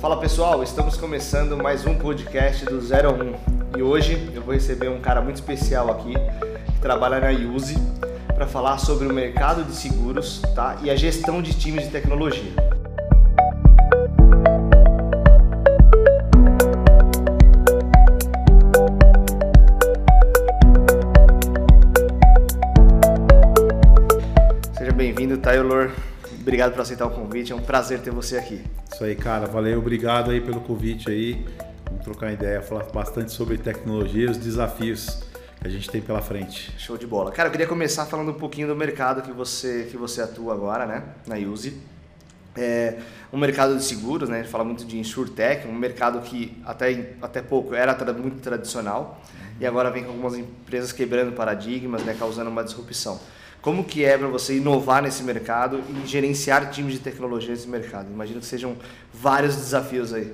Fala pessoal, estamos começando mais um podcast do 01 e hoje eu vou receber um cara muito especial aqui que trabalha na Use para falar sobre o mercado de seguros tá? e a gestão de times de tecnologia. Seja bem-vindo, Taylor. Obrigado por aceitar o convite, é um prazer ter você aqui. Isso aí, cara. Valeu, obrigado aí pelo convite aí. Vamos trocar ideia, falar bastante sobre tecnologia e os desafios que a gente tem pela frente. Show de bola. Cara, eu queria começar falando um pouquinho do mercado que você, que você atua agora, né, na Use. É um mercado de seguros, né? A gente fala muito de insurtech, um mercado que até, até pouco era muito tradicional e agora vem com algumas empresas quebrando paradigmas, né, causando uma disrupção. Como que é para você inovar nesse mercado e gerenciar times de tecnologia nesse mercado? Imagino que sejam vários desafios aí.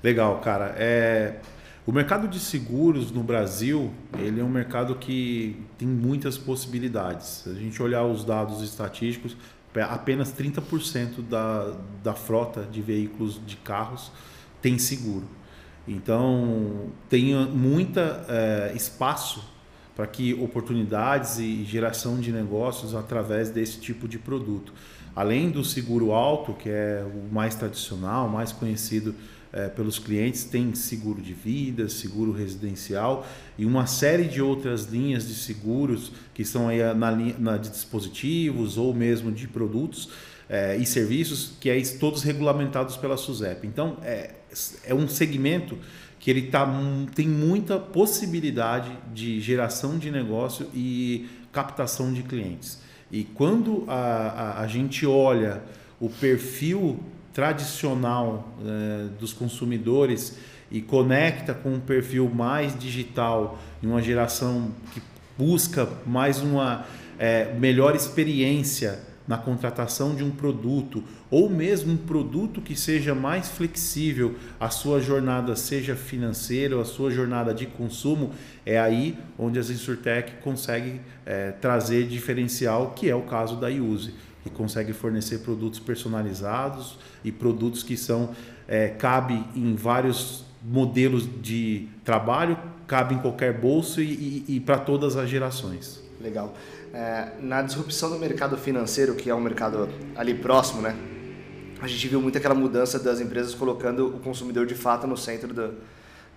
Legal, cara. É, o mercado de seguros no Brasil, ele é um mercado que tem muitas possibilidades. Se a gente olhar os dados estatísticos, apenas 30% da, da frota de veículos de carros tem seguro. Então, tem muito é, espaço para que oportunidades e geração de negócios através desse tipo de produto. Além do seguro alto, que é o mais tradicional, mais conhecido é, pelos clientes, tem seguro de vida, seguro residencial e uma série de outras linhas de seguros que estão aí na linha de dispositivos ou mesmo de produtos é, e serviços que é todos regulamentados pela SUSEP. Então, é, é um segmento que ele tá, tem muita possibilidade de geração de negócio e captação de clientes. E quando a, a, a gente olha o perfil tradicional é, dos consumidores e conecta com um perfil mais digital, em uma geração que busca mais uma é, melhor experiência na contratação de um produto ou mesmo um produto que seja mais flexível, a sua jornada seja financeira, ou a sua jornada de consumo, é aí onde as Insurtech consegue é, trazer diferencial, que é o caso da Iuse, que consegue fornecer produtos personalizados e produtos que são é, cabe em vários modelos de trabalho, cabe em qualquer bolso e, e, e para todas as gerações. Legal. É, na disrupção do mercado financeiro, que é um mercado ali próximo, né? A gente viu muito aquela mudança das empresas colocando o consumidor de fato no centro do,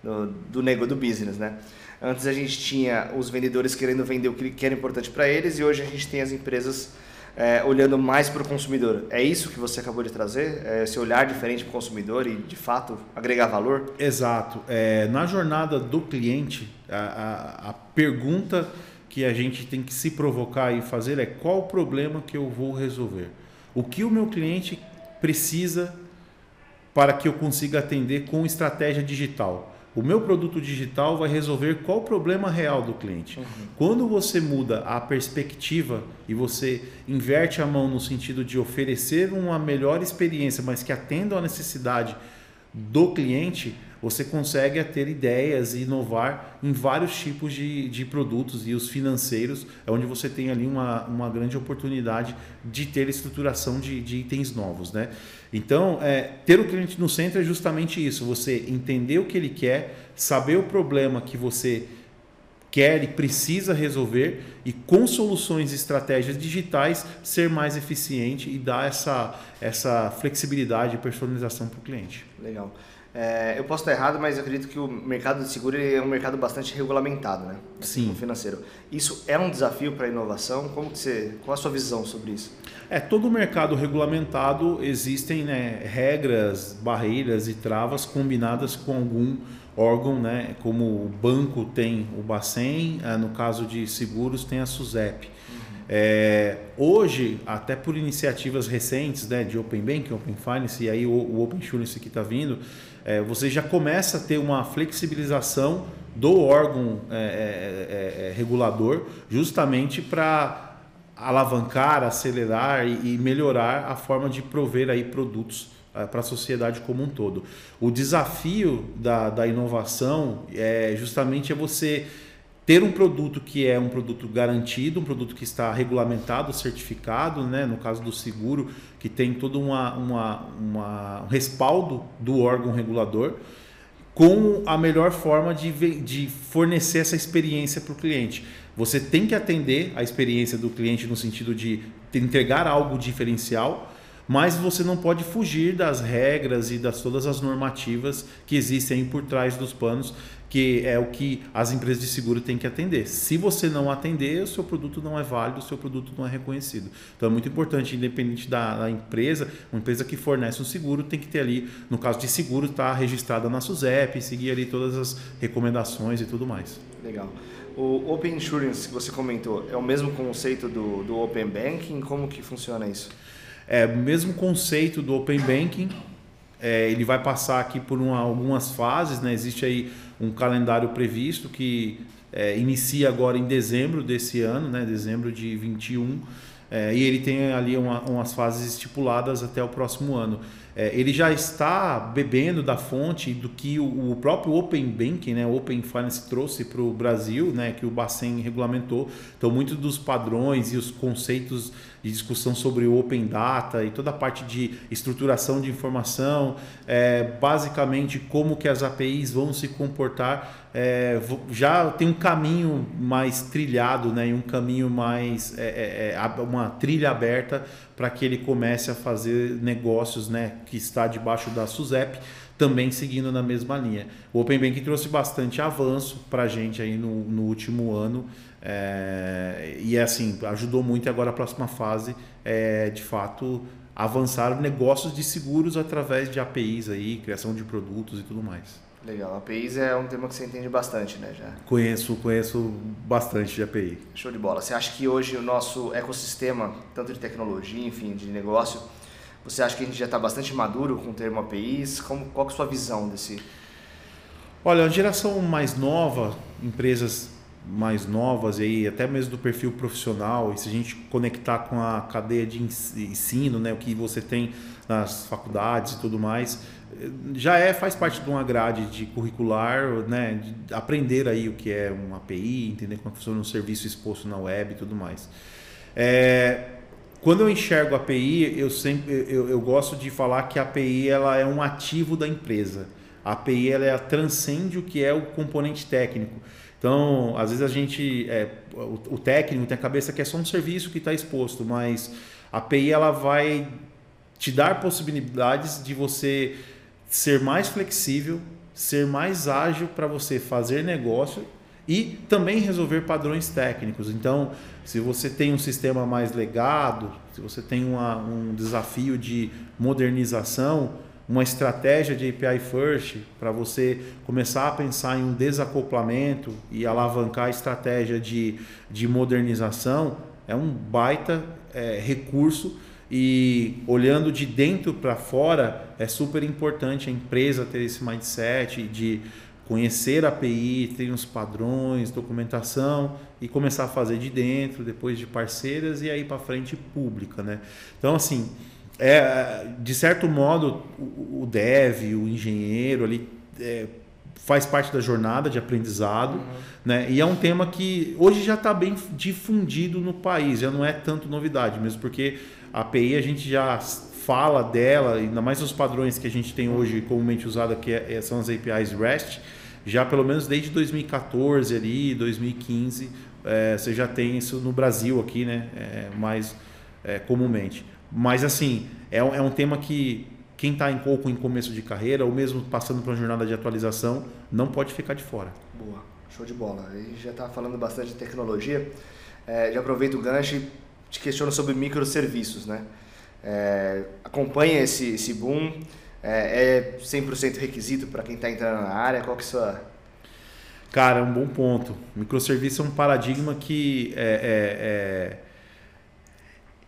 do, do negócio do business, né? Antes a gente tinha os vendedores querendo vender o que era importante para eles e hoje a gente tem as empresas é, olhando mais para o consumidor. É isso que você acabou de trazer? É esse olhar diferente para o consumidor e, de fato, agregar valor? Exato. É, na jornada do cliente, a, a, a pergunta que a gente tem que se provocar e fazer é qual o problema que eu vou resolver. O que o meu cliente precisa para que eu consiga atender com estratégia digital. O meu produto digital vai resolver qual o problema real do cliente. Uhum. Quando você muda a perspectiva e você inverte a mão no sentido de oferecer uma melhor experiência, mas que atenda à necessidade do cliente, você consegue ter ideias e inovar em vários tipos de, de produtos e os financeiros é onde você tem ali uma, uma grande oportunidade de ter estruturação de, de itens novos. Né? Então, é, ter o cliente no centro é justamente isso, você entender o que ele quer, saber o problema que você quer e precisa resolver e com soluções e estratégias digitais ser mais eficiente e dar essa, essa flexibilidade e personalização para o cliente. Legal. É, eu posso estar errado, mas acredito que o mercado de seguro é um mercado bastante regulamentado, né? Sim. O financeiro. Isso é um desafio para a inovação? Como que você, qual a sua visão sobre isso? É, todo mercado regulamentado existem né, regras, barreiras e travas combinadas com algum órgão, né? Como o banco tem o Bacen, é, no caso de seguros tem a SUSEP. É, hoje, até por iniciativas recentes né, de Open Bank, Open Finance e aí o, o Open Insurance que está vindo, é, você já começa a ter uma flexibilização do órgão é, é, é, é regulador, justamente para alavancar, acelerar e, e, melhorar a forma de prover aí produtos para a sociedade como um todo. O desafio da, da inovação é justamente é você ter um produto que é um produto garantido, um produto que está regulamentado, certificado, né? no caso do seguro, que tem todo uma, uma, uma, um respaldo do órgão regulador, com a melhor forma de, de fornecer essa experiência para o cliente. Você tem que atender a experiência do cliente no sentido de entregar algo diferencial, mas você não pode fugir das regras e das todas as normativas que existem por trás dos panos que é o que as empresas de seguro têm que atender. Se você não atender, o seu produto não é válido, o seu produto não é reconhecido. Então é muito importante, independente da, da empresa, uma empresa que fornece um seguro tem que ter ali, no caso de seguro, estar tá registrada na SUSEP, seguir ali todas as recomendações e tudo mais. Legal. O Open Insurance que você comentou é o mesmo conceito do, do Open Banking? Como que funciona isso? É o mesmo conceito do Open Banking. É, ele vai passar aqui por uma, algumas fases, né? Existe aí um calendário previsto que é, inicia agora em dezembro desse ano, né, dezembro de 21, é, e ele tem ali uma, umas fases estipuladas até o próximo ano. É, ele já está bebendo da fonte do que o, o próprio Open Banking, né, Open Finance trouxe para o Brasil, né, que o Bacen regulamentou. Então, muitos dos padrões e os conceitos de discussão sobre Open Data e toda a parte de estruturação de informação, é, basicamente como que as APIs vão se comportar, é, já tem um caminho mais trilhado, né, e um caminho mais, é, é, é uma trilha aberta para que ele comece a fazer negócios né, que está debaixo da SUSEP, também seguindo na mesma linha. O Open Banking trouxe bastante avanço para a gente aí no, no último ano é, e assim, ajudou muito e agora a próxima fase é de fato avançar negócios de seguros através de APIs aí, criação de produtos e tudo mais. Legal, APIs é um tema que você entende bastante, né? Já. Conheço, conheço bastante de API. Show de bola. Você acha que hoje o nosso ecossistema, tanto de tecnologia, enfim, de negócio, você acha que a gente já está bastante maduro com o termo APIs? Como, qual é a sua visão desse? Olha, a geração mais nova, empresas mais novas aí, até mesmo do perfil profissional, e se a gente conectar com a cadeia de ensino, né, o que você tem nas faculdades e tudo mais, já é faz parte de uma grade de curricular, né, de aprender aí o que é um API, entender como funciona um serviço exposto na web e tudo mais. É, quando eu enxergo a API, eu sempre eu, eu gosto de falar que a API ela é um ativo da empresa. A API ela é, transcende o que é o componente técnico. Então, às vezes a gente, é, o, o, técnico tem a cabeça que é só um serviço que está exposto, mas a API ela vai te dar possibilidades de você ser mais flexível, ser mais ágil para você fazer negócio e também resolver padrões técnicos. Então, se você tem um sistema mais legado, se você tem uma, um desafio de modernização, uma estratégia de API First para você começar a pensar em um desacoplamento e alavancar a estratégia de, de modernização, é um baita é, recurso e olhando de dentro para fora é super importante a empresa ter esse mindset de conhecer a API, ter uns padrões, documentação e começar a fazer de dentro, depois de parceiras e aí para frente pública, né? Então assim, é, de certo modo, o, dev, o engenheiro ali é, faz parte da jornada de aprendizado, uhum. né? E é um tema que hoje já está bem difundido no país, já não é tanto novidade, mesmo porque a API a gente já fala dela, ainda mais os padrões que a gente tem hoje comumente usado, que é, são as APIs REST, já pelo menos desde 2014 ali, 2015, é, você já tem isso no Brasil aqui, né? É, mais é, comumente. Mas assim, é, é um tema que quem está em pouco em começo de carreira, ou mesmo passando por uma jornada de atualização, não pode ficar de fora. Boa, show de bola. A gente já está falando bastante de tecnologia. É, já aproveito o gancho e te questiono sobre microserviços, né? É, acompanha esse, esse boom? É, é 100% requisito para quem está entrando na área? Qual que é a sua... Cara, é um bom ponto. Microserviço é um paradigma que é, é, é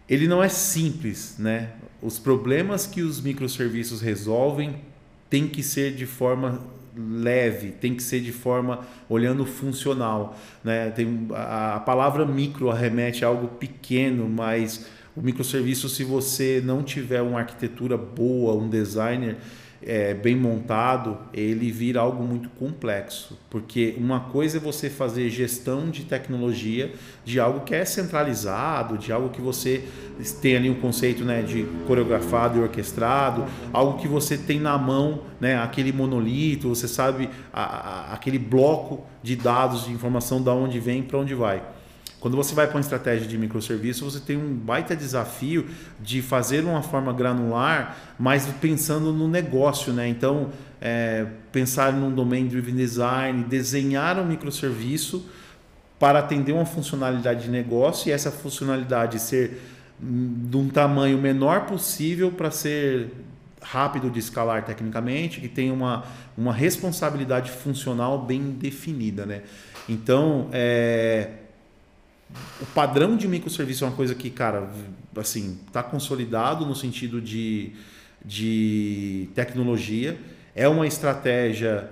ele não é simples, né? Os problemas que os microserviços resolvem tem que ser de forma leve, tem que ser de forma olhando funcional, né? Tem a, a palavra micro arremete a algo pequeno, mas o microserviço, se você não tiver uma arquitetura boa, um designer, é, bem montado, ele vira algo muito complexo. Porque uma coisa é você fazer gestão de tecnologia de algo que é centralizado, de algo que você tem ali um conceito né, de coreografado e orquestrado, algo que você tem na mão, né, aquele monolito, você sabe a, a, aquele bloco de dados, de informação, da onde vem para onde vai. Quando você vai para uma estratégia de microserviço, você tem um baita desafio de fazer uma forma granular, mas pensando no negócio, né? Então, é, pensar num domain driven design, desenhar um microserviço para atender uma funcionalidade de negócio e essa funcionalidade ser hum, de um tamanho menor possível para ser rápido de escalar tecnicamente, que tenha uma, uma responsabilidade funcional bem definida, né? Então, é, o padrão de microserviço é uma coisa que, cara, assim, está consolidado no sentido de, de tecnologia. É uma estratégia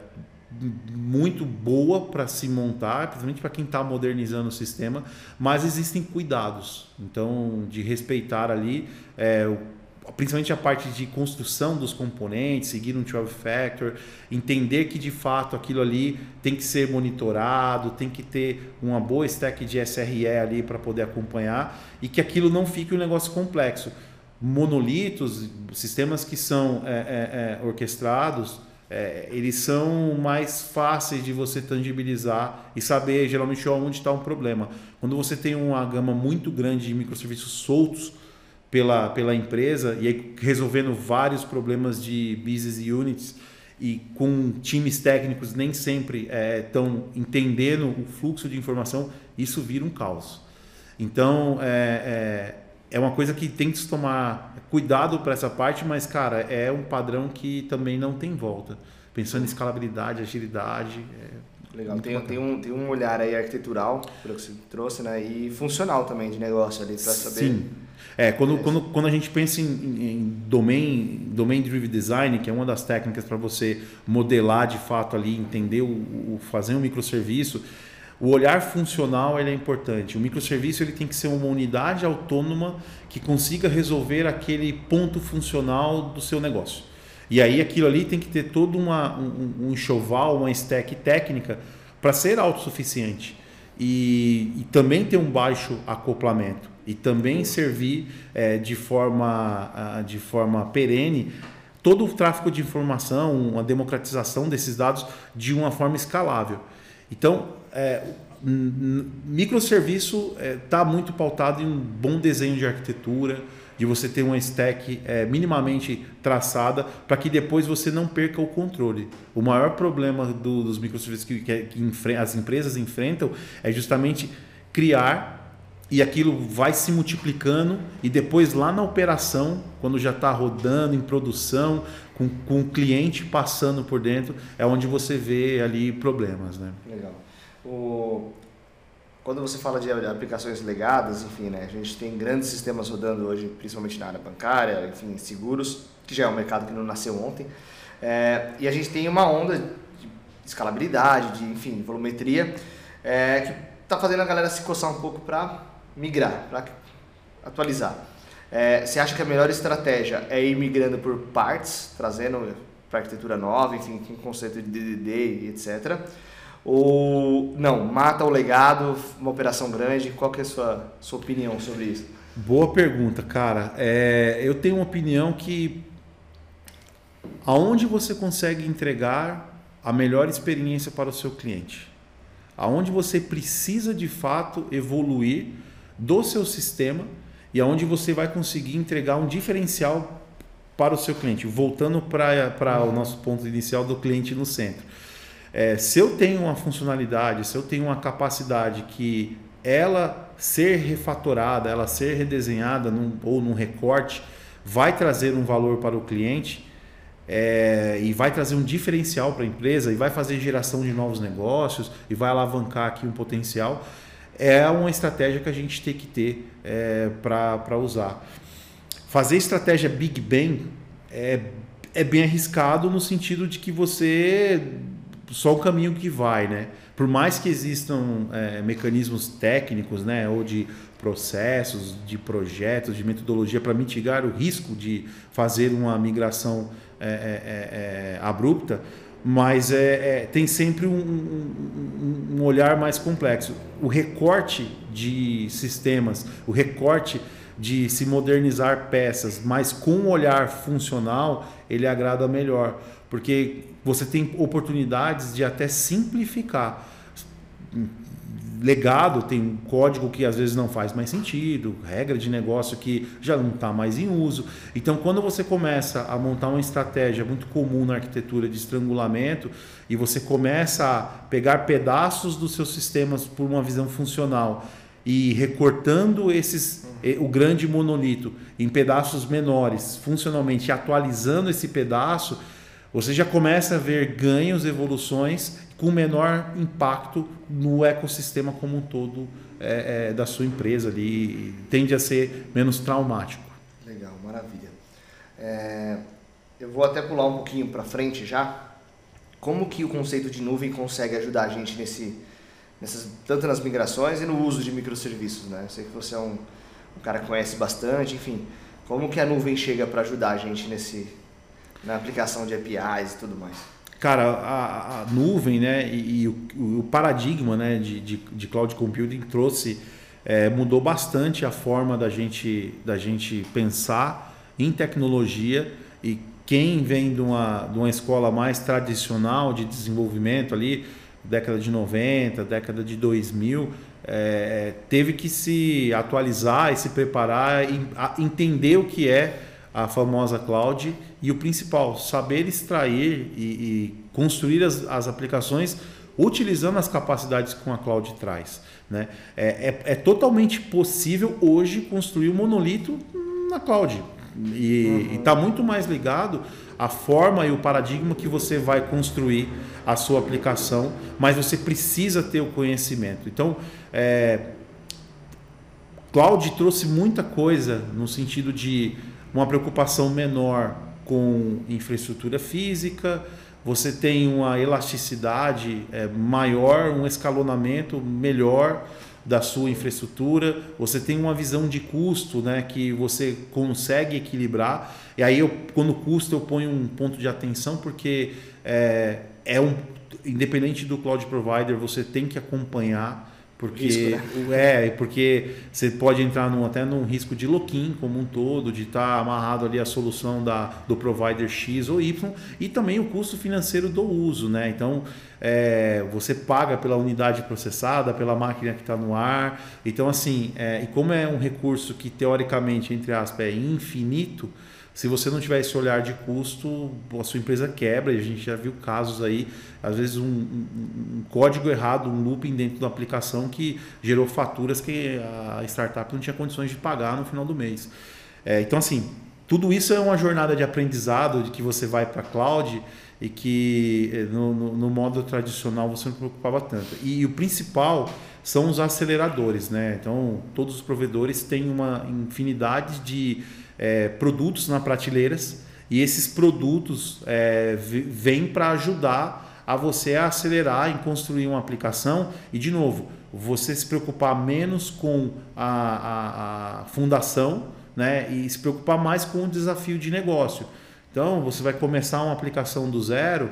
muito boa para se montar, principalmente para quem está modernizando o sistema, mas existem cuidados. Então, de respeitar ali é, principalmente a parte de construção dos componentes, seguir um 12 factor, entender que de fato aquilo ali tem que ser monitorado, tem que ter uma boa stack de SRE ali para poder acompanhar e que aquilo não fique um negócio complexo. Monolitos, sistemas que são é, é, é, orquestrados, é, eles são mais fáceis de você tangibilizar e saber geralmente onde está um problema. Quando você tem uma gama muito grande de microserviços soltos, pela, pela empresa e aí resolvendo vários problemas de business units e com times técnicos nem sempre estão é, entendendo o fluxo de informação, isso vira um caos. Então, é, é, é uma coisa que tem que se tomar cuidado para essa parte, mas, cara, é um padrão que também não tem volta. Pensando em escalabilidade, agilidade. É Legal, tem, tem, um, tem um olhar aí arquitetural, pelo que você trouxe, né? E funcional também de negócio ali, para saber. Sim é, quando, quando, quando a gente pensa em, em domain, domain driven design, que é uma das técnicas para você modelar de fato ali, entender o, o, fazer um microserviço, o olhar funcional ele é importante. O microserviço ele tem que ser uma unidade autônoma que consiga resolver aquele ponto funcional do seu negócio. E aí aquilo ali tem que ter todo uma, um, um enxoval, uma stack técnica para ser autossuficiente. E, e também ter um baixo acoplamento e também servir é, de, forma, de forma perene todo o tráfego de informação, uma democratização desses dados de uma forma escalável. Então, é, microserviço está é, tá muito pautado em um bom desenho de arquitetura, de você ter uma stack é, minimamente traçada para que depois você não perca o controle. O maior problema do, dos microserviços que, que, que as empresas enfrentam é justamente criar e aquilo vai se multiplicando e depois lá na operação, quando já está rodando em produção, com, com o cliente passando por dentro, é onde você vê ali problemas. Né? Legal. O... Quando você fala de aplicações legadas, enfim, né, a gente tem grandes sistemas rodando hoje, principalmente na área bancária, enfim, seguros, que já é um mercado que não nasceu ontem. É, e a gente tem uma onda de escalabilidade, de, enfim, volumetria, é, que está fazendo a galera se coçar um pouco para migrar, para atualizar. É, você acha que a melhor estratégia é ir migrando por partes, trazendo para arquitetura nova, enfim, com conceito de DDD e etc. Ou não, mata o legado, uma operação grande? Qual que é a sua, sua opinião sobre isso? Boa pergunta, cara. É, eu tenho uma opinião que aonde você consegue entregar a melhor experiência para o seu cliente, aonde você precisa de fato evoluir do seu sistema e aonde você vai conseguir entregar um diferencial para o seu cliente, voltando para o nosso ponto inicial do cliente no centro. É, se eu tenho uma funcionalidade, se eu tenho uma capacidade que ela ser refatorada, ela ser redesenhada num, ou num recorte, vai trazer um valor para o cliente é, e vai trazer um diferencial para a empresa e vai fazer geração de novos negócios e vai alavancar aqui um potencial é uma estratégia que a gente tem que ter é, para usar. Fazer estratégia Big Bang é, é bem arriscado no sentido de que você só o caminho que vai, né? Por mais que existam é, mecanismos técnicos, né, ou de processos, de projetos, de metodologia para mitigar o risco de fazer uma migração é, é, é, é abrupta, mas é, é, tem sempre um, um, um, olhar mais complexo. O recorte de sistemas, o recorte de se modernizar peças, mas com um olhar funcional, ele agrada melhor, porque você tem oportunidades de até simplificar legado tem código que às vezes não faz mais sentido, regra de negócio que já não está mais em uso. Então, quando você começa a montar uma estratégia muito comum na arquitetura de estrangulamento e você começa a pegar pedaços dos seus sistemas por uma visão funcional e recortando esses o grande monolito em pedaços menores, funcionalmente atualizando esse pedaço, você já começa a ver ganhos, evoluções com menor impacto no ecossistema como um todo é, é, da sua empresa ali, tende a ser menos traumático. Legal, maravilha. É, eu vou até pular um pouquinho para frente já. Como que o conceito de nuvem consegue ajudar a gente nesse, nessas, tanto nas migrações e no uso de microserviços, né? Eu sei que você é um, um cara que conhece bastante, enfim. Como que a nuvem chega para ajudar a gente nesse, na aplicação de APIs e tudo mais? Cara, a, a nuvem né, e, e o, o, paradigma né, de, de, de cloud computing trouxe, é, mudou bastante a forma da gente, da gente pensar em tecnologia e quem vem de uma, de uma escola mais tradicional de desenvolvimento ali, década de 90, década de 2000, é, teve que se atualizar e se preparar e entender o que é a famosa cloud e o principal, saber extrair e, e construir as, as, aplicações utilizando as capacidades que a cloud traz. Né? É, é, é totalmente possível hoje construir um monolito na cloud e está uhum. muito mais ligado à forma e o paradigma que você vai construir a sua aplicação, mas você precisa ter o conhecimento. Então, é, cloud trouxe muita coisa no sentido de uma preocupação menor com infraestrutura física, você tem uma elasticidade é, maior, um escalonamento melhor da sua infraestrutura, você tem uma visão de custo né, que você consegue equilibrar. E aí, eu, quando custo, eu ponho um ponto de atenção, porque é, é um, independente do cloud provider, você tem que acompanhar porque risco, né? é, porque você pode entrar num, até num risco de lock-in como um todo, de estar tá amarrado ali a solução da, do provider X ou Y e também o custo financeiro do uso, né? Então é, você paga pela unidade processada, pela máquina que está no ar. Então assim, é, e como é um recurso que teoricamente entre aspas é infinito, se você não tiver esse olhar de custo, a sua empresa quebra. E a gente já viu casos aí, às vezes um, um, um, código errado, um looping dentro da aplicação que gerou faturas que a startup não tinha condições de pagar no final do mês. É, então, assim, tudo isso é uma jornada de aprendizado de que você vai para a cloud e que eh, no, no, no, modo tradicional você não preocupava tanto. E o principal são os aceleradores, né? Então, todos os provedores têm uma infinidade de é, produtos na prateleiras e esses produtos é, vêm para ajudar a você a acelerar em construir uma aplicação e de novo você se preocupar menos com a, a, a fundação né, e se preocupar mais com o desafio de negócio. Então você vai começar uma aplicação do zero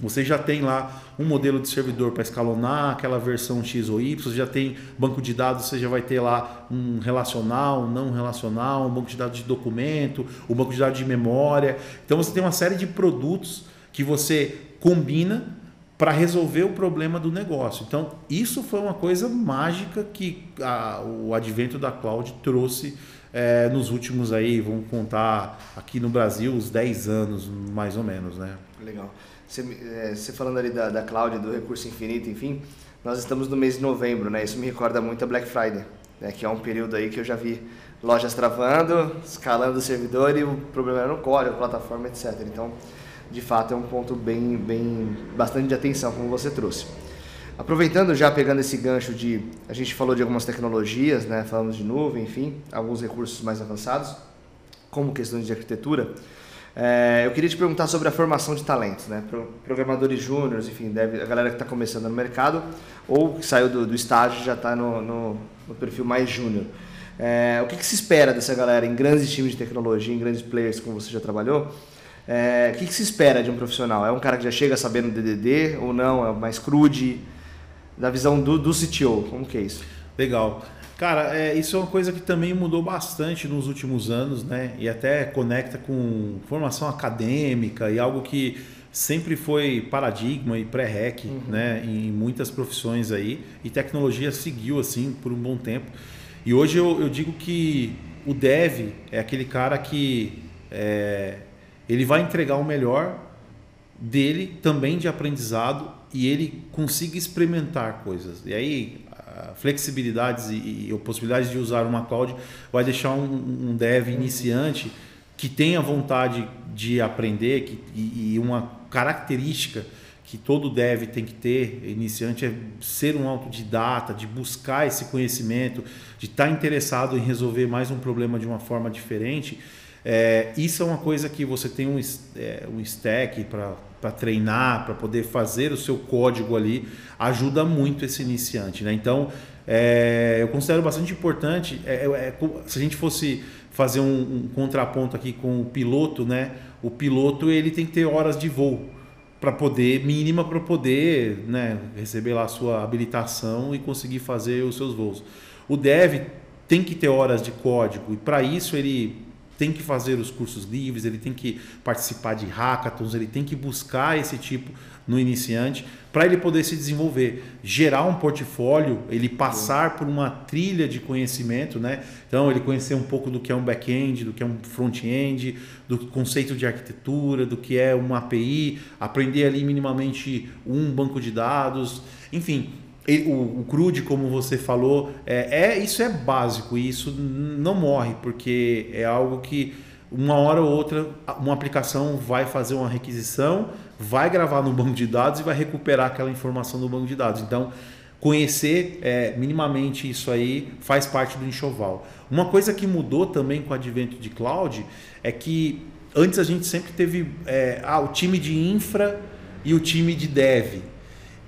você já tem lá um modelo de servidor para escalonar, aquela versão X ou Y, você já tem banco de dados, você já vai ter lá um relacional, um não relacional, um banco de dados de documento, um banco de dados de memória. Então você tem uma série de produtos que você combina para resolver o problema do negócio. Então, isso foi uma coisa mágica que a, o advento da cloud trouxe é, nos últimos aí, vamos contar aqui no Brasil, os 10 anos mais ou menos, né? Legal. Você, é, você falando ali da, da cloud, do recurso infinito, enfim, nós estamos no mês de novembro, né? Isso me recorda muito a Black Friday, né? que é um período aí que eu já vi lojas travando, escalando o servidor e o problema era no código, plataforma, etc. Então, de fato, é um ponto bem, bem, bastante de atenção, como você trouxe. Aproveitando já, pegando esse gancho de, a gente falou de algumas tecnologias, né? Falamos de nuvem, enfim, alguns recursos mais avançados, como questões de arquitetura. É, eu queria te perguntar sobre a formação de talentos, né? Programadores júniores, enfim, deve, a galera que está começando no mercado ou que saiu do, do estágio já está no, no, no perfil mais júnior. É, o que, que, se espera dessa galera em grandes times de tecnologia, em grandes players, como você já trabalhou? É, o que, que, se espera de um profissional? É um cara que já chega sabendo DDD ou não? É mais crude? Da visão do, do CTO, como que é isso? Legal. Cara, é, isso é uma coisa que também mudou bastante nos últimos anos, né? E até conecta com formação acadêmica e algo que sempre foi paradigma e pré-rec, uhum. né? Em muitas profissões aí. E tecnologia seguiu assim por um bom tempo. E hoje eu, eu digo que o dev é aquele cara que é, ele vai entregar o melhor dele também de aprendizado e ele consiga experimentar coisas. E aí flexibilidades e, e possibilidades de usar uma cloud vai deixar um, um dev iniciante que tenha vontade de aprender que, e, e uma característica que todo dev tem que ter, iniciante, é ser um autodidata, de buscar esse conhecimento, de estar tá interessado em resolver mais um problema de uma forma diferente. É, isso é uma coisa que você tem um, é, um stack para treinar, para poder fazer o seu código ali, ajuda muito esse iniciante. Né? Então, é, eu considero bastante importante, é, é, é se a gente fosse fazer um, um contraponto aqui com o piloto, né? o piloto ele tem que ter horas de voo para poder mínima para poder né, receber lá a sua habilitação e conseguir fazer os seus voos. O dev tem que ter horas de código e para isso ele tem que fazer os cursos livres, ele tem que participar de hackathons, ele tem que buscar esse tipo no iniciante para ele poder se desenvolver, gerar um portfólio, ele passar por uma trilha de conhecimento, né? Então ele conhecer um pouco do que é um back-end, do que é um front-end, do conceito de arquitetura, do que é uma API, aprender ali minimamente um banco de dados, enfim, o, o crude, como você falou, é, é, isso é básico e isso não morre, porque é algo que uma hora ou outra uma aplicação vai fazer uma requisição, vai gravar no banco de dados e vai recuperar aquela informação do banco de dados. Então, conhecer é, minimamente isso aí faz parte do enxoval. Uma coisa que mudou também com o advento de cloud é que antes a gente sempre teve é, ah, o time de infra e o time de dev.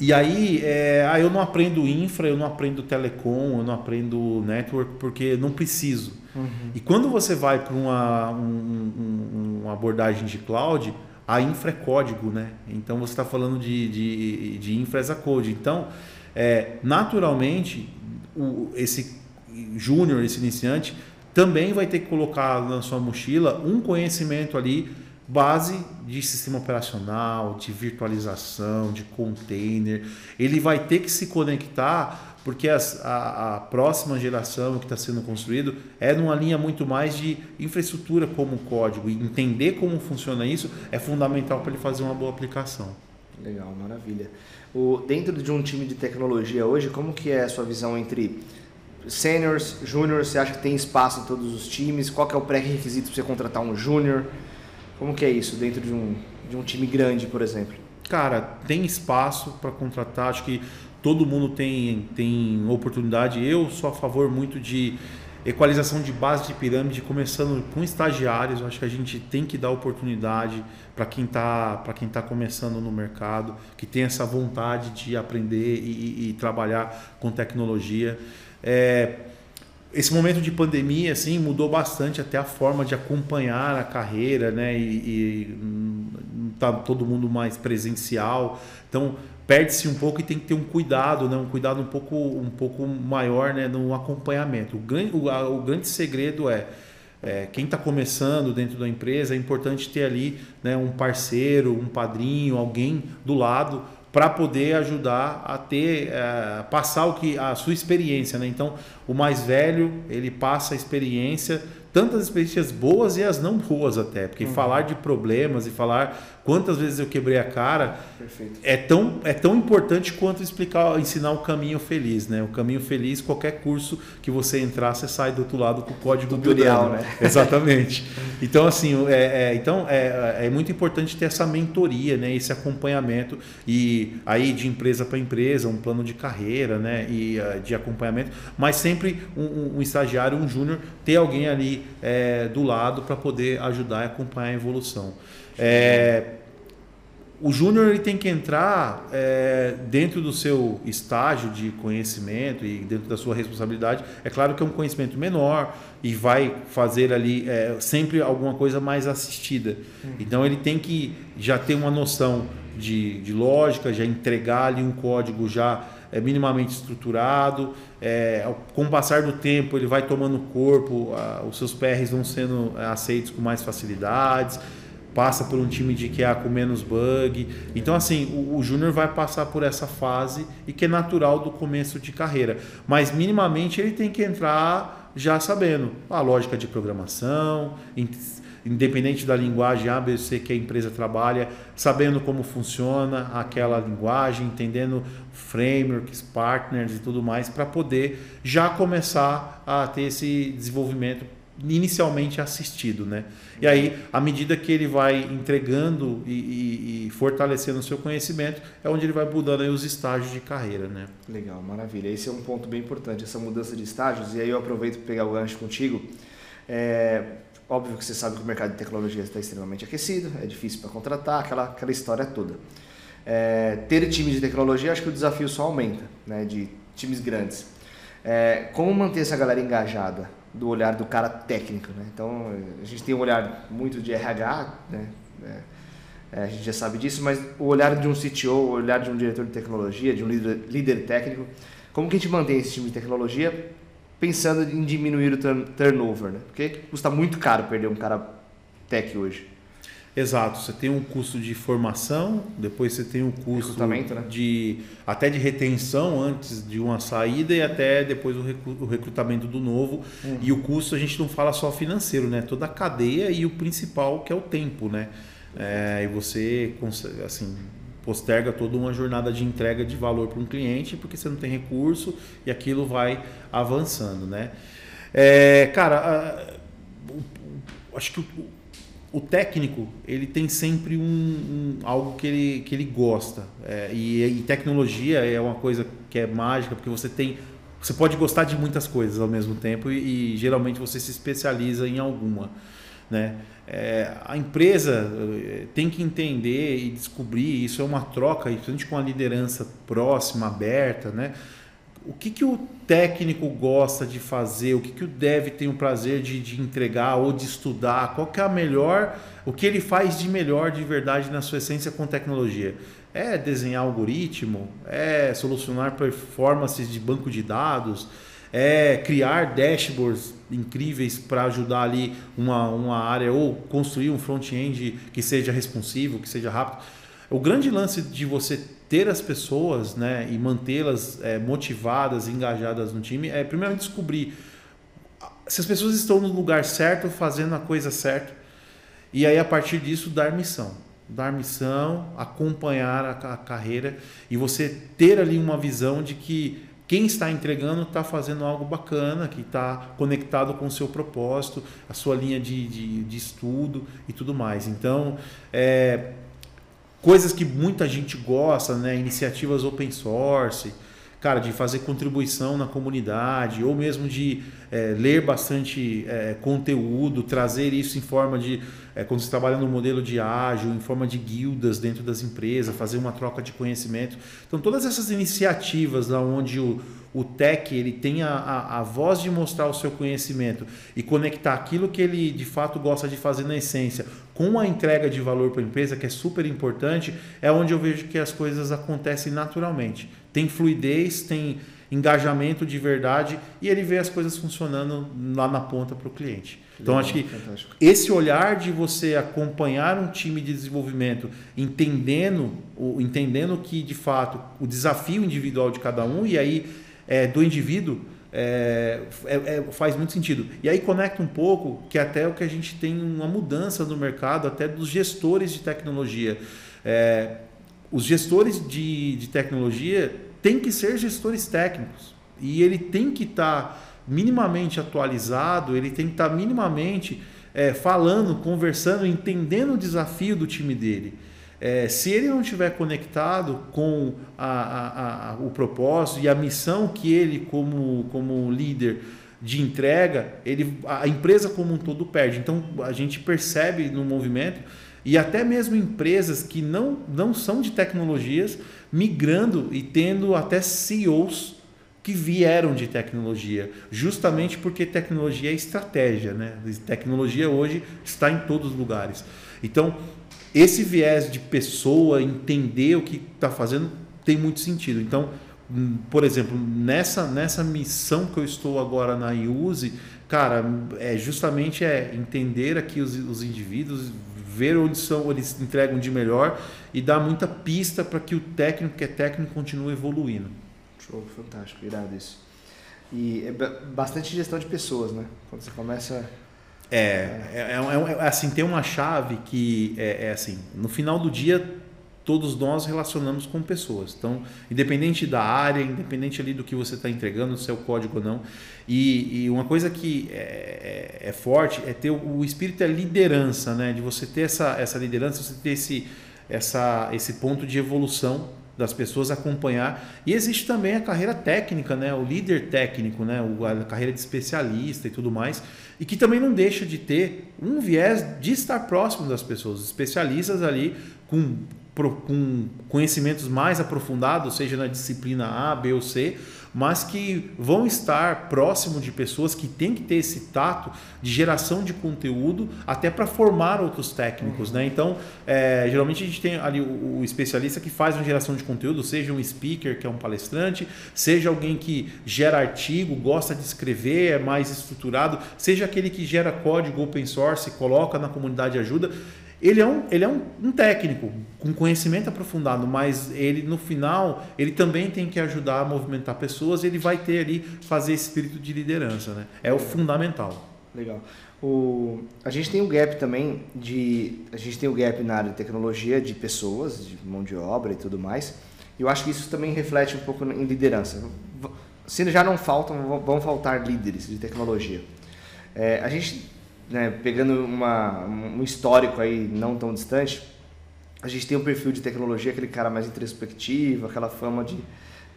E aí, é, ah, eu não aprendo infra, eu não aprendo telecom, eu não aprendo network porque não preciso. Uhum. E quando você vai para uma, um, uma abordagem de cloud, a infra é código, né? Então você está falando de, de, de infra as a code. Então, é, naturalmente, o, esse júnior, esse iniciante, também vai ter que colocar na sua mochila um conhecimento ali base de sistema operacional, de virtualização, de container. Ele vai ter que se conectar porque as, a, a, próxima geração que está sendo construído é numa linha muito mais de infraestrutura como código e entender como funciona isso é fundamental para ele fazer uma boa aplicação. Legal, maravilha. O, dentro de um time de tecnologia hoje, como que é a sua visão entre seniors, júniors? Você acha que tem espaço em todos os times? Qual que é o pré-requisito para você contratar um júnior? Como que é isso dentro de um, de um time grande, por exemplo? Cara, tem espaço para contratar, acho que todo mundo tem, tem oportunidade. Eu sou a favor muito de equalização de base de pirâmide, começando com estagiários. Acho que a gente tem que dar oportunidade para quem está quem tá começando no mercado, que tem essa vontade de aprender e, e trabalhar com tecnologia. É, esse momento de pandemia assim mudou bastante até a forma de acompanhar a carreira, né? E, e tá todo mundo mais presencial. Então perde-se um pouco e tem que ter um cuidado, né? Um cuidado um pouco um pouco maior, né? No acompanhamento. O grande o, a, o grande segredo é é, quem está começando dentro da empresa é importante ter ali né, um parceiro, um padrinho, alguém do lado para poder ajudar a ter é, passar o que a sua experiência, né? Então, o mais velho ele passa a experiência tantas experiências boas e as não boas até, porque uhum. falar de problemas e falar quantas vezes eu quebrei a cara Perfeito. é tão é tão importante quanto explicar ensinar o caminho feliz, né? O caminho feliz, qualquer curso que você entrar, você sai do outro lado com o código tutorial, né? Exatamente. Então assim, é, é então é, é, muito importante ter essa mentoria, né? Esse acompanhamento e aí de empresa para empresa, um plano de carreira, né? E uh, de acompanhamento, mas sempre um, um estagiário, um júnior, ter alguém ali é, do lado para poder ajudar e acompanhar a evolução. É, o júnior ele tem que entrar é, dentro do seu estágio de conhecimento e dentro da sua responsabilidade. É claro que é um conhecimento menor e vai fazer ali é, sempre alguma coisa mais assistida. Uhum. Então ele tem que já ter uma noção de, de lógica, já entregar ali um código já é, minimamente estruturado. É, com o passar do tempo ele vai tomando corpo, a, os seus PRs vão sendo é, aceitos com mais facilidades passa por um time de QA com menos bug. Então, assim, o, o júnior vai passar por essa fase e que é natural do começo de carreira. Mas, minimamente, ele tem que entrar já sabendo a lógica de programação, independente da linguagem A, B, C que a empresa trabalha, sabendo como funciona aquela linguagem, entendendo frameworks, partners e tudo mais, para poder já começar a ter esse desenvolvimento inicialmente assistido, né? E aí, à medida que ele vai entregando e, e, e fortalecendo o seu conhecimento, é onde ele vai mudando os estágios de carreira, né? Legal, maravilha. Esse é um ponto bem importante, essa mudança de estágios. E aí eu aproveito para pegar o gancho contigo. É, óbvio que você sabe que o mercado de tecnologia está extremamente aquecido, é difícil para contratar, aquela, aquela história toda. É, ter time de tecnologia, acho que o desafio só aumenta, né? De times grandes. É, como manter essa galera engajada? Do olhar do cara técnico, né? Então a gente tem um olhar muito de RH, né? É, é, a gente já sabe disso, mas o olhar de um CTO, o olhar de um diretor de tecnologia, de um líder, líder técnico, como que a gente mantém esse time de tecnologia pensando em diminuir o turnover, né? Porque custa muito caro perder um cara tech hoje. Exato, você tem um custo de formação, depois você tem um custo né? de até de retenção antes de uma saída e até depois o recrutamento do novo. Uhum. E o custo a gente não fala só financeiro, né? Toda a cadeia e o principal que é o tempo, né? É, e você assim posterga toda uma jornada de entrega de valor para um cliente porque você não tem recurso e aquilo vai avançando, né? É, cara, acho que o técnico ele tem sempre um, um, algo que ele, que ele gosta. É, e, e, tecnologia é uma coisa que é mágica porque você tem você pode gostar de muitas coisas ao mesmo tempo e, e geralmente você se especializa em alguma né? É, a empresa é, tem que entender e descobrir isso é uma troca principalmente com a liderança próxima aberta né o que, que o técnico gosta de fazer, o que, que o dev tem o prazer de, de entregar ou de estudar, qual que é a melhor, o que ele faz de melhor de verdade na sua essência com tecnologia. É desenhar algoritmo, é solucionar performances de banco de dados, é criar dashboards incríveis para ajudar ali uma, uma área ou construir um front-end que seja responsivo, que seja rápido. O grande lance de você ter as pessoas né, e mantê-las é, motivadas, engajadas no time, é primeiro descobrir se as pessoas estão no lugar certo, fazendo a coisa certa, e aí a partir disso dar missão. Dar missão, acompanhar a, a carreira e você ter ali uma visão de que quem está entregando está fazendo algo bacana, que está conectado com o seu propósito, a sua linha de, de, de estudo e tudo mais. Então, é, coisas que muita gente gosta, né? Iniciativas open source, cara, de fazer contribuição na comunidade, ou mesmo de é, ler bastante é, conteúdo, trazer isso em forma de. É, quando você trabalha no modelo de ágil, em forma de guildas dentro das empresas, fazer uma troca de conhecimento. Então, todas essas iniciativas lá onde o, o tech ele tem a, a, a, voz de mostrar o seu conhecimento e conectar aquilo que ele de fato gosta de fazer na essência com a entrega de valor para a empresa, que é super importante, é onde eu vejo que as coisas acontecem naturalmente. Tem fluidez, tem engajamento de verdade e ele vê as coisas funcionando lá na ponta para o cliente. Então acho que fantástico. esse olhar de você acompanhar um time de desenvolvimento, entendendo, entendendo que de fato o desafio individual de cada um e aí é, do indivíduo é, é, é, faz muito sentido. E aí conecta um pouco que até o que a gente tem uma mudança no mercado, até dos gestores de tecnologia. É, os gestores de, de tecnologia têm que ser gestores técnicos. E ele tem que estar tá minimamente atualizado, ele tem que estar tá minimamente é, falando, conversando, entendendo o desafio do time dele. É, se ele não estiver conectado com a, a, a, o propósito e a missão que ele, como, como líder de entrega, ele, a empresa como um todo perde. Então a gente percebe no movimento e até mesmo empresas que não, não são de tecnologias migrando e tendo até CEOs que vieram de tecnologia, justamente porque tecnologia é estratégia, né? Tecnologia hoje está em todos os lugares. Então, esse viés de pessoa entender o que está fazendo tem muito sentido. Então, hum, por exemplo, nessa, nessa missão que eu estou agora na IUSE, cara, é justamente é entender aqui os, os indivíduos, ver onde são eles entregam de melhor e dar muita pista para que o técnico que é técnico continue evoluindo. Show, fantástico, irado isso. E é bastante gestão de pessoas, né? Quando você começa. É, é, é, é assim, tem uma chave que é, é, assim, no final do dia todos nós relacionamos com pessoas. Então, independente da área, independente ali do que você está entregando, do seu código ou não. E, e uma coisa que é, é, é, forte é ter o, o espírito da liderança, né? De você ter essa, essa liderança, você ter esse, essa, esse ponto de evolução das pessoas acompanhar. E existe também a carreira técnica, né? o líder técnico, né? a carreira de especialista e tudo mais, e que também não deixa de ter um viés de estar próximo das pessoas, especialistas ali com, com conhecimentos mais aprofundados, seja na disciplina A, B ou C, mas que vão estar próximo de pessoas que têm que ter esse tato de geração de conteúdo até para formar outros técnicos, uhum. né? Então, é, geralmente a gente tem ali o, o, especialista que faz uma geração de conteúdo, seja um speaker, que é um palestrante, seja alguém que gera artigo, gosta de escrever, é mais estruturado, seja aquele que gera código open source, coloca na comunidade ajuda. Ele é, um, ele é um, um, técnico com conhecimento aprofundado, mas ele no final ele também tem que ajudar a movimentar pessoas. Ele vai ter ali fazer esse espírito de liderança, né? É o fundamental. Legal. O, a gente tem um gap também de a gente tem o um gap na área de tecnologia de pessoas, de mão de obra e tudo mais. Eu acho que isso também reflete um pouco em liderança. Se já não faltam, vão faltar líderes de tecnologia. É, a gente né, pegando uma, um histórico aí não tão distante, a gente tem um perfil de tecnologia, aquele cara mais introspectivo, aquela fama de.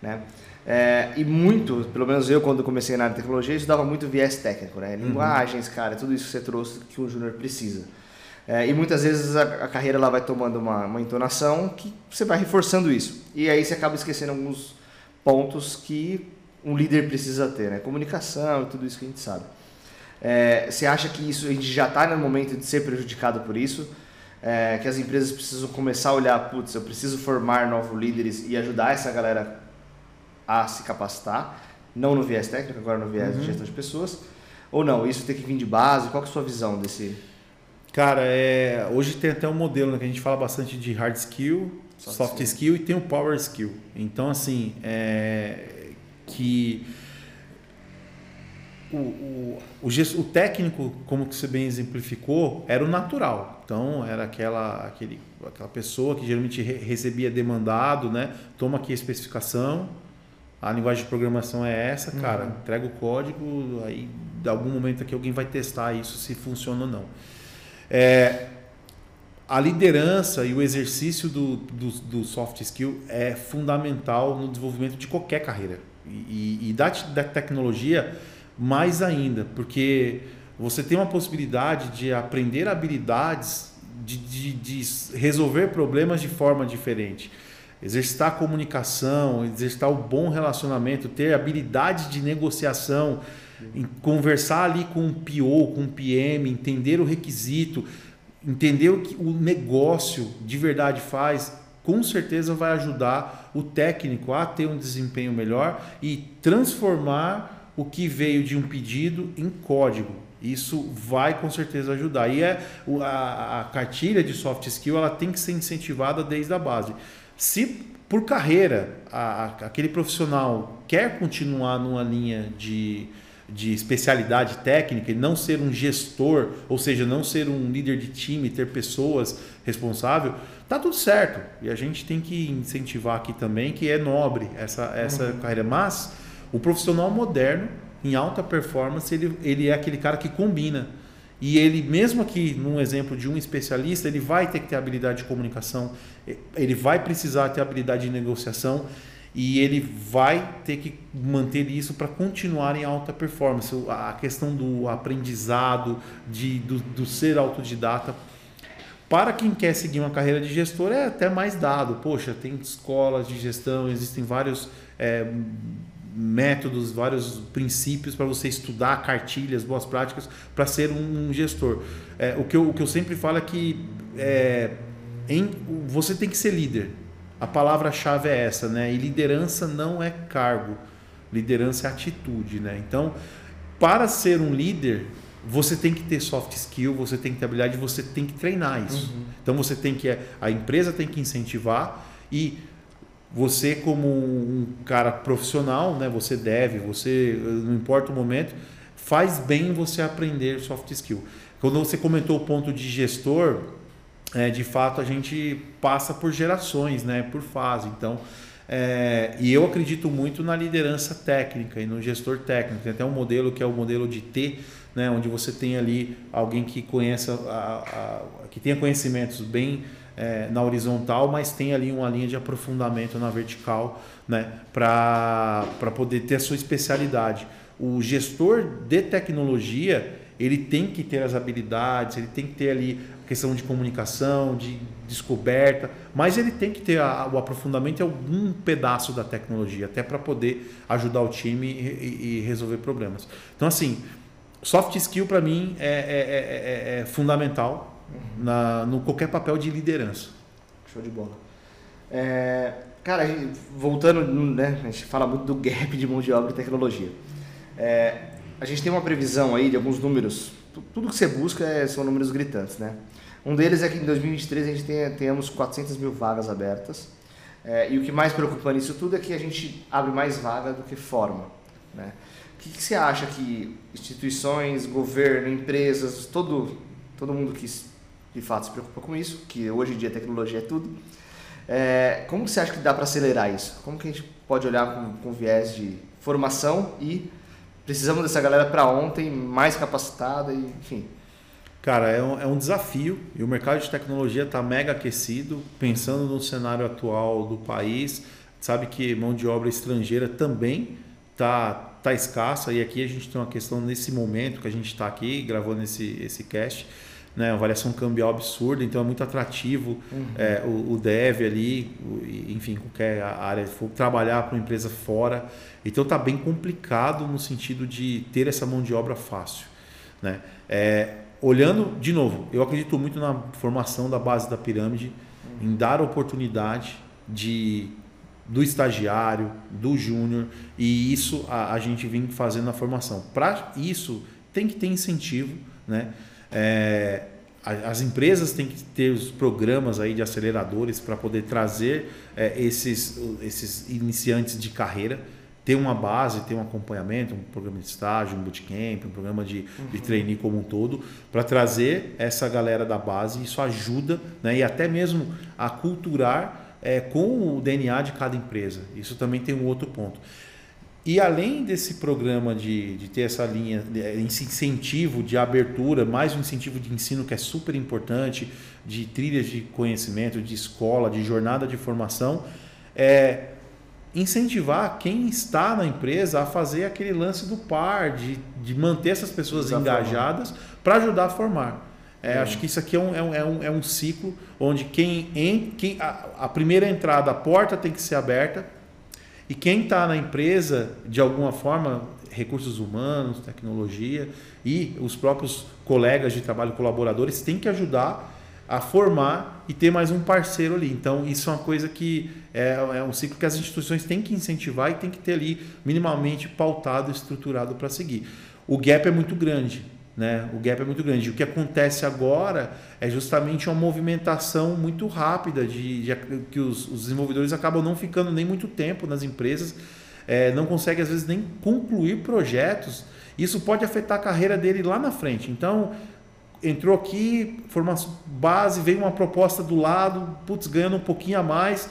Né, é, e muito, pelo menos eu quando comecei na área de tecnologia, isso dava muito viés técnico, né? Uhum. Linguagens, uhum. cara, tudo isso que você trouxe que um júnior precisa. É, e muitas vezes a, a, carreira ela vai tomando uma, uma entonação que você vai reforçando isso. E aí você acaba esquecendo alguns pontos que um líder precisa ter, né? Comunicação e tudo isso que a gente sabe. É, você acha que isso a gente já está no momento de ser prejudicado por isso? É, que as empresas precisam começar a olhar, putz, eu preciso formar novos líderes e ajudar essa galera a se capacitar, não no viés técnico, agora no viés uhum. de gestão de pessoas, ou não? Isso tem que vir de base? Qual é a sua visão desse? Cara, é, hoje tem até um modelo né, que a gente fala bastante de hard skill, soft, soft skill. skill. e tem o power skill. Então, assim, é, que o, o, o, o, técnico, como que você bem exemplificou, era o natural. Então, era aquela, aquele, aquela pessoa que geralmente re, recebia demandado, né? Toma aqui a especificação, a linguagem de programação é essa, uhum. cara, entrega o código, aí, de algum momento aqui, alguém vai testar isso, se funciona ou não. É, a liderança e o exercício do, do, do, soft skill é fundamental no desenvolvimento de qualquer carreira. E, e, e da, da tecnologia mais ainda, porque você tem uma possibilidade de aprender habilidades de, de, de resolver problemas de forma diferente. Exercitar a comunicação, exercitar o bom relacionamento, ter habilidade de negociação, conversar ali com um PO, com um PM, entender o requisito, entender o que o negócio de verdade faz, com certeza vai ajudar o técnico a ter um desempenho melhor e transformar o que veio de um pedido em código. Isso vai com certeza ajudar. E é, a, a cartilha de soft skill ela tem que ser incentivada desde a base. Se por carreira a, a, aquele profissional quer continuar numa linha de, de especialidade técnica e não ser um gestor, ou seja, não ser um líder de time, ter pessoas responsável, tá tudo certo. E a gente tem que incentivar aqui também que é nobre essa, essa uhum. carreira. Mas o profissional moderno, em alta performance, ele, ele é aquele cara que combina. E ele, mesmo aqui num exemplo de um especialista, ele vai ter que ter habilidade de comunicação, ele vai precisar ter habilidade de negociação e ele vai ter que manter isso para continuar em alta performance. A questão do aprendizado, de, do, do ser autodidata para quem quer seguir uma carreira de gestor, é até mais dado. Poxa, tem escolas de gestão, existem vários é, métodos, vários princípios para você estudar cartilhas, boas práticas para ser um, um gestor. É, o, que eu, o que eu sempre falo é que é, em, você tem que ser líder. A palavra-chave é essa, né? E liderança não é cargo, liderança é atitude, né? Então, para ser um líder, você tem que ter soft skill, você tem que ter habilidade, você tem que treinar isso. Uhum. Então você tem que a empresa tem que incentivar e você como um cara profissional, né, você deve, você não importa o momento, faz bem você aprender soft skill. Quando você comentou o ponto de gestor, é, de fato a gente passa por gerações, né, por fase. Então, é, e eu acredito muito na liderança técnica e no gestor técnico. Tem até um modelo que é o modelo de T, né, onde você tem ali alguém que conheça, a, a, que tenha conhecimentos bem é, na horizontal, mas tem ali uma linha de aprofundamento na vertical, né, para poder ter a sua especialidade. O gestor de tecnologia ele tem que ter as habilidades, ele tem que ter ali a questão de comunicação, de descoberta, mas ele tem que ter a, o aprofundamento em algum pedaço da tecnologia, até para poder ajudar o time e, e, resolver problemas. Então, assim, soft skill para mim é, é, é, é fundamental uhum. na, no qualquer papel de liderança. Show de bola. É, cara, voltando, né, a gente fala muito do gap de mão de obra e tecnologia. É, a gente tem uma previsão aí de alguns números. Tudo que você busca é, são números gritantes, né? Um deles é que em 2023 a gente tenha, tenhamos 400 mil vagas abertas. É, e o que mais preocupa nisso tudo é que a gente abre mais vaga do que forma. Né? O que, que você acha que instituições, governo, empresas, todo, todo mundo que de fato se preocupa com isso, que hoje em dia a tecnologia é tudo, é, como você acha que dá para acelerar isso? Como que a gente pode olhar com, com viés de formação e precisamos dessa galera para ontem, mais capacitada, e, enfim. Cara, é um, é um desafio e o mercado de tecnologia está mega aquecido, pensando no cenário atual do país. Sabe que mão de obra estrangeira também está tá escassa e aqui a gente tem uma questão nesse momento que a gente está aqui gravando esse, esse cast né, uma variação cambial absurda, então é muito atrativo uhum. é, o, o, dev ali, o, enfim, qualquer área, for trabalhar para uma empresa fora. Então está bem complicado no sentido de ter essa mão de obra fácil. Né? É, olhando, de novo, eu acredito muito na formação da base da pirâmide, uhum. em dar oportunidade de do estagiário, do júnior, e isso a, a gente vem fazendo na formação. Para isso, tem que ter incentivo, né? É, as empresas têm que ter os programas aí de aceleradores para poder trazer é, esses, esses iniciantes de carreira, ter uma base, ter um acompanhamento, um programa de estágio, um bootcamp, um programa de, uhum. de trainee como um todo, para trazer essa galera da base. Isso ajuda né, e até mesmo a culturar é, com o DNA de cada empresa. Isso também tem um outro ponto. E além desse programa de, de ter essa linha, esse incentivo de abertura, mais um incentivo de ensino que é super importante, de trilhas de conhecimento, de escola, de jornada de formação, é incentivar quem está na empresa a fazer aquele lance do par, de, de manter essas pessoas engajadas para ajudar a formar. É, Acho que isso aqui é um, é um, é um, é um ciclo onde quem, em, quem a, a primeira entrada, a porta tem que ser aberta e quem está na empresa, de alguma forma, recursos humanos, tecnologia e os próprios colegas de trabalho, colaboradores, têm que ajudar a formar e ter mais um parceiro ali. Então, isso é uma coisa que é, é um ciclo que as instituições têm que incentivar e tem que ter ali minimamente pautado, estruturado para seguir. O gap é muito grande. Né? O gap é muito grande. O que acontece agora é justamente uma movimentação muito rápida de, de que os, os, desenvolvedores acabam não ficando nem muito tempo nas empresas, é, não conseguem às vezes nem concluir projetos. Isso pode afetar a carreira dele lá na frente. Então entrou aqui, formação base, veio uma proposta do lado, putz, ganhando um pouquinho a mais,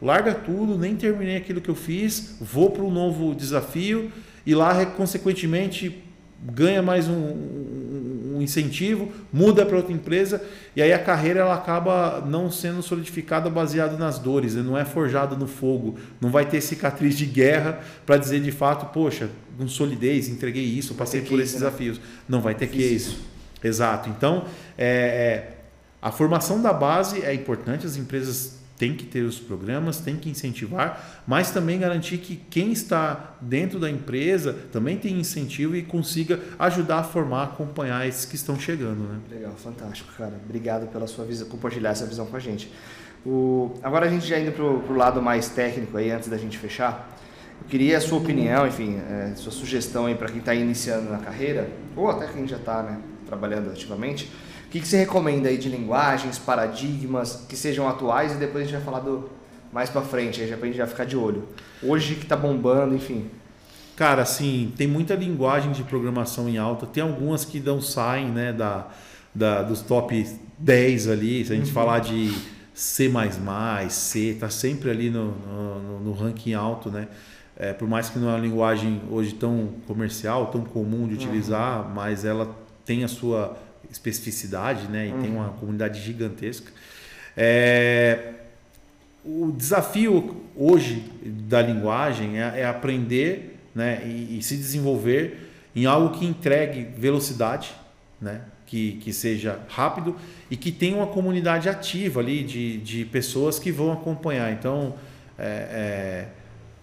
larga tudo, nem terminei aquilo que eu fiz, vou para um novo desafio e lá consequentemente ganha mais um, um, incentivo, muda para outra empresa e aí a carreira ela acaba não sendo solidificada baseado nas dores, né? não é forjada no fogo, não vai ter cicatriz de guerra para dizer de fato, poxa, com solidez, entreguei isso, passei por esses né? desafios. Não vai ter que isso. Exato. Então, é, é, a formação da base é importante, as empresas têm que ter os programas, têm que incentivar, mas também garantir que quem está dentro da empresa também tem incentivo e consiga ajudar a formar, acompanhar esses que estão chegando. Né? Legal, fantástico, cara. Obrigado pela sua visão, compartilhar essa visão com a gente. O... Agora a gente já indo para o lado mais técnico aí, antes da gente fechar, eu queria a sua opinião, enfim, é, sua sugestão aí para quem está iniciando na carreira, ou até quem já está né, trabalhando ativamente, que, que você recomenda aí de linguagens, paradigmas que sejam atuais e depois a gente vai falar do mais para frente, aí já para a gente já ficar de olho. Hoje que está bombando, enfim. Cara, assim, tem muita linguagem de programação em alta, tem algumas que não saem, né, da, da dos top 10 ali, se a gente uhum. falar de C++, C, tá sempre ali no, no, no ranking alto, né? É, por mais que não é uma linguagem hoje tão comercial, tão comum de utilizar, uhum. mas ela tem a sua especificidade, né? E uhum. tem uma comunidade gigantesca. É, o desafio hoje da linguagem é, é aprender, né? E, e, se desenvolver em algo que entregue velocidade, né? Que, que seja rápido e que tenha uma comunidade ativa ali de, de pessoas que vão acompanhar. Então, é, é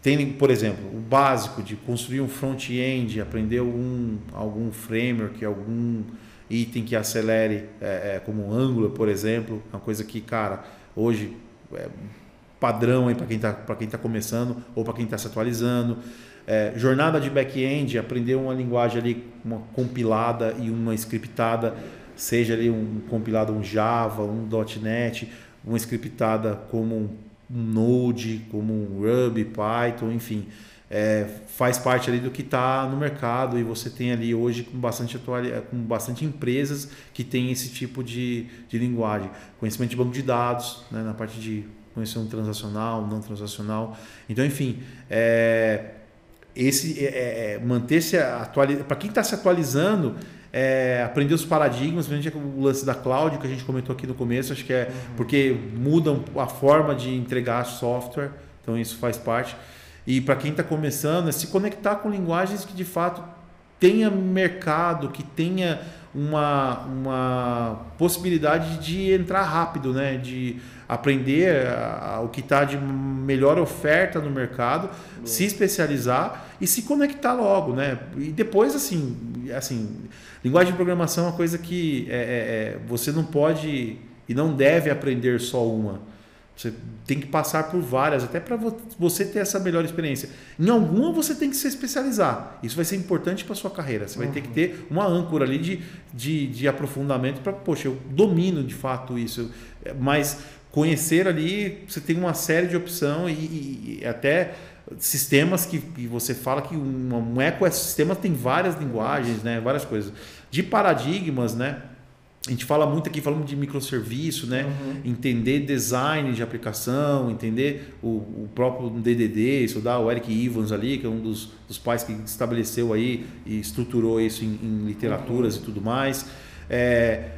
tem, por exemplo, o básico de construir um front-end, aprender algum, algum framework, algum item que acelere, é, é, como o Angular, por exemplo, uma coisa que, cara, hoje é padrão para quem está tá começando ou para quem está se atualizando. É, jornada de back-end, aprender uma linguagem ali, uma compilada e uma scriptada, seja ali um compilado um Java, um .NET, uma scriptada como um um Node, como um Ruby, Python, enfim, é, faz parte ali do que está no mercado e você tem ali hoje com bastante, atual, com bastante empresas que tem esse tipo de, de linguagem. Conhecimento de banco de dados, né, na parte de conhecer um transacional, não transacional. Então, enfim, é, esse é, é, é manter-se atualizado. Para quem está se atualizando, é, aprender os paradigmas, o lance da cloud que a gente comentou aqui no começo, acho que é uhum. porque mudam a forma de entregar software, então isso faz parte. E para quem está começando, é se conectar com linguagens que de fato tenha mercado, que tenha uma, uma possibilidade de entrar rápido, né? de aprender a, a, o que está de melhor oferta no mercado, se especializar e se conectar logo. Né? E depois, assim, assim Linguagem de programação é uma coisa que é, é, é, você não pode e não deve aprender só uma. Você tem que passar por várias, até para você ter essa melhor experiência. Em alguma você tem que se especializar. Isso vai ser importante para sua carreira. Você vai ter que uhum. ter uma âncora ali de, de, de aprofundamento para, poxa, eu domino de fato isso. Mas conhecer ali, você tem uma série de opção e, e, e até sistemas que, que você fala que um, um ecossistema tem várias linguagens, né? várias coisas. De paradigmas, né? A gente fala muito aqui, falamos de microserviço, né? Uhum. Entender design de aplicação, entender o, o, próprio DDD, estudar o Eric Evans ali, que é um dos, dos pais que estabeleceu aí e estruturou isso em, em literaturas uhum. e tudo mais. É,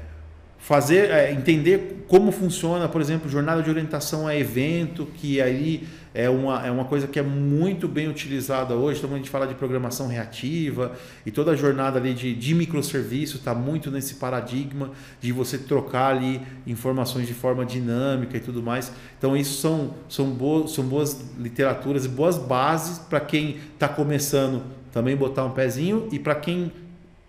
fazer, é, entender como funciona, por exemplo, jornada de orientação a evento, que aí é uma, é uma coisa que é muito bem utilizada hoje. Então, a gente fala de programação reativa e toda a jornada ali de, de microserviço está muito nesse paradigma de você trocar ali informações de forma dinâmica e tudo mais. Então, isso são, são, boas, são boas literaturas e boas bases para quem está começando também botar um pezinho e para quem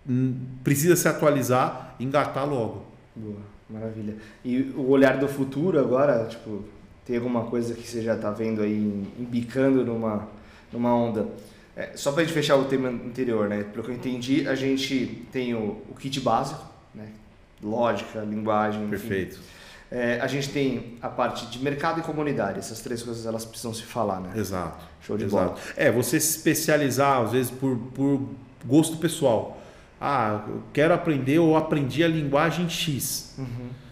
hum, precisa se atualizar, engatar logo. Boa, maravilha. E o olhar do futuro agora, tipo, tem alguma coisa que você já está vendo aí embicando numa, numa onda? É, só para a gente fechar o tema anterior, né? Pelo que eu entendi, a gente tem o, o kit básico, né? lógica, linguagem. Perfeito. É, a gente tem a parte de mercado e comunidade. Essas três coisas elas precisam se falar, né? Exato. Show de Exato. bola. É, você se especializar, às vezes, por, por gosto pessoal. Ah, eu quero aprender ou aprendi a linguagem X. Uhum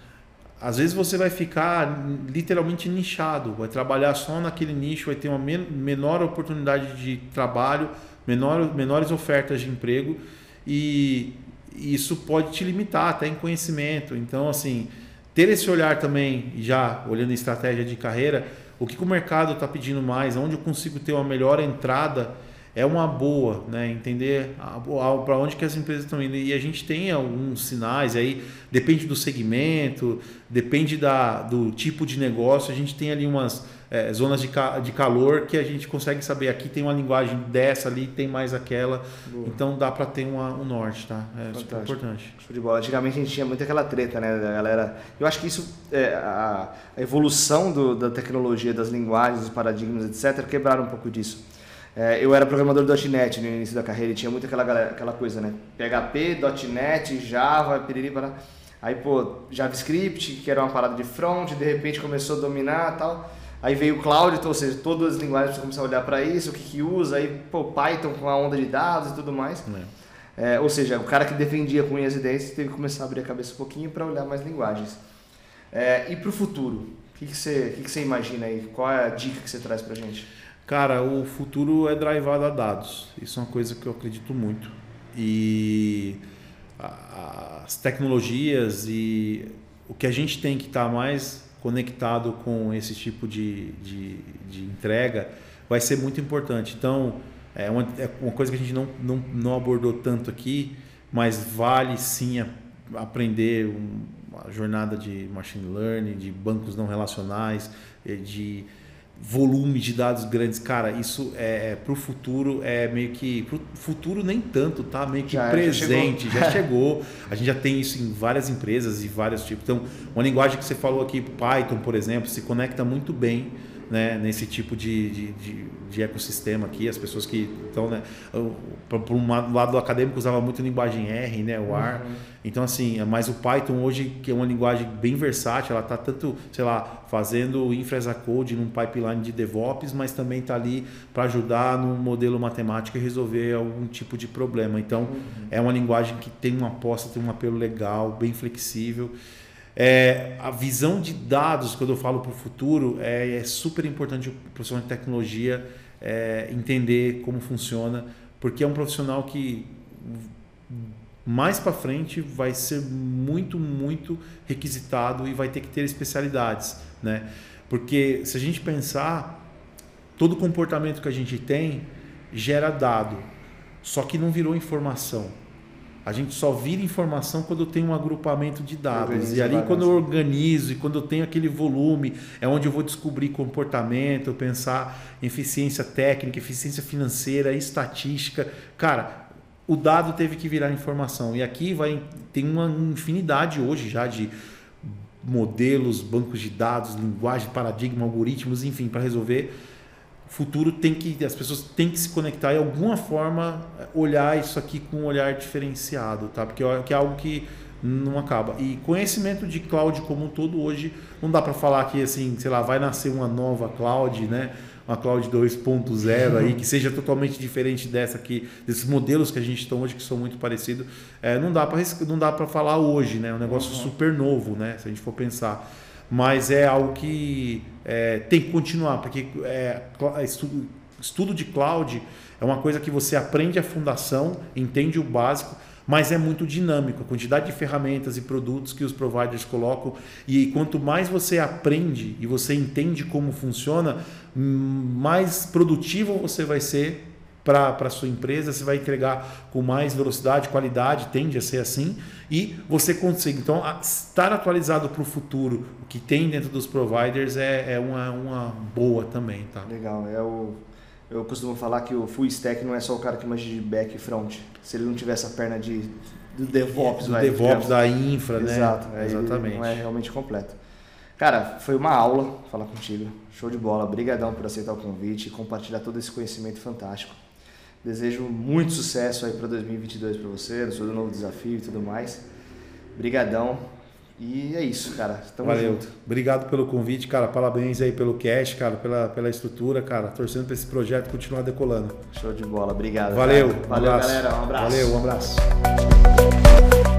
às vezes você vai ficar literalmente nichado, vai trabalhar só naquele nicho, vai ter uma menor oportunidade de trabalho, menor, menores ofertas de emprego e isso pode te limitar até em conhecimento. Então, assim, ter esse olhar também, já olhando estratégia de carreira, o que, que o mercado está pedindo mais, onde eu consigo ter uma melhor entrada é uma boa, né? Entender para onde que as empresas estão indo. E a gente tem alguns sinais aí, depende do segmento, depende da, do tipo de negócio, a gente tem ali umas é, zonas de, ca, de calor que a gente consegue saber aqui tem uma linguagem dessa ali, tem mais aquela. Boa. Então dá para ter uma, um norte, tá? É super importante. Show de bola. Antigamente a gente tinha muito aquela treta, né, da galera. Eu acho que isso, é, a, a evolução do, da tecnologia, das linguagens, dos paradigmas, etc., quebraram um pouco disso. É, eu era programador .NET no início da carreira e tinha muito aquela, aquela coisa, né? PHP, .NET, Java, piriri, para Aí, pô, JavaScript, que era uma parada de front, de repente começou a dominar tal. Aí veio o Cloud, então, ou seja, todas as linguagens você começar a olhar para isso, o que, que usa, aí, pô, Python com a onda de dados e tudo mais. É. É, ou seja, o cara que defendia com unhas e dentes teve que começar a abrir a cabeça um pouquinho para olhar mais linguagens. É, e para o futuro? O que, que, você, que, que você imagina aí? Qual é a dica que você traz para gente? Cara, o futuro é drivado a dados. Isso é uma coisa que eu acredito muito. E as tecnologias e o que a gente tem que estar tá mais conectado com esse tipo de, de, de, entrega vai ser muito importante. Então, é uma, é uma coisa que a gente não, não, não abordou tanto aqui, mas vale sim a, aprender uma jornada de machine learning, de bancos não relacionais, de volume de dados grandes, cara, isso é, é para o futuro é meio que pro futuro nem tanto, tá? Meio que já, presente, já chegou. já chegou. A gente já tem isso em várias empresas e vários tipos. Então, uma linguagem que você falou aqui, Python, por exemplo, se conecta muito bem né, nesse tipo de, de, de, de, ecossistema aqui, as pessoas que estão, né, por um lado acadêmico usava muito linguagem R, né, o R, uhum. então assim, mas o Python hoje, que é uma linguagem bem versátil, ela está tanto, sei lá, fazendo infra as a code num pipeline de DevOps, mas também está ali para ajudar no modelo matemático e resolver algum tipo de problema, então uhum. é uma linguagem que tem uma aposta, tem um apelo legal, bem flexível, é, a visão de dados, quando eu falo para o futuro, é, é, super importante o profissional de tecnologia é, entender como funciona, porque é um profissional que mais para frente vai ser muito, muito requisitado e vai ter que ter especialidades, né? Porque se a gente pensar, todo comportamento que a gente tem gera dado, só que não virou informação. A gente só vira informação quando eu tenho um agrupamento de dados. E ali, quando eu organizo e quando eu tenho aquele volume, é onde eu vou descobrir comportamento, pensar em eficiência técnica, eficiência financeira, estatística. Cara, o dado teve que virar informação. E aqui vai tem uma infinidade hoje já de modelos, bancos de dados, linguagem, paradigma, algoritmos, enfim, para resolver futuro tem que as pessoas têm que se conectar e de alguma forma olhar isso aqui com um olhar diferenciado, tá? Porque é, algo que não acaba. E conhecimento de cloud como um todo hoje não dá para falar que assim, sei lá, vai nascer uma nova cloud, né? Uma cloud 2.0 aí que seja totalmente diferente dessa aqui, desses modelos que a gente tem hoje que são muito parecidos. É, não dá para não dá para falar hoje, né? É um negócio uhum. super novo, né? Se a gente for pensar mas é algo que é, tem que continuar, porque é, estudo, estudo de cloud é uma coisa que você aprende a fundação, entende o básico, mas é muito dinâmico. A quantidade de ferramentas e produtos que os providers colocam, e quanto mais você aprende e você entende como funciona, mais produtivo você vai ser para a sua empresa, você vai entregar com mais velocidade, qualidade, tende a ser assim, e você consegue. Então, estar atualizado para o futuro, o que tem dentro dos providers é, é uma, uma boa também. Tá? Legal, é o. Eu costumo falar que o full stack não é só o cara que manja de back e front. Se ele não tiver essa perna de do DevOps, do vai, DevOps da infra, né? Exato, exatamente. Não é realmente completo. Cara, foi uma aula falar contigo. Show de bola. Obrigadão por aceitar o convite e compartilhar todo esse conhecimento fantástico. Desejo muito sucesso aí para 2022 para você, no seu novo desafio e tudo mais. Brigadão. E é isso, cara. Tamo Valeu. junto. Obrigado pelo convite, cara. Parabéns aí pelo cash, cara, pela, pela estrutura, cara. Torcendo para esse projeto continuar decolando. Show de bola. Obrigado. Valeu. Cara. Valeu, um galera. Um abraço. Valeu, um abraço.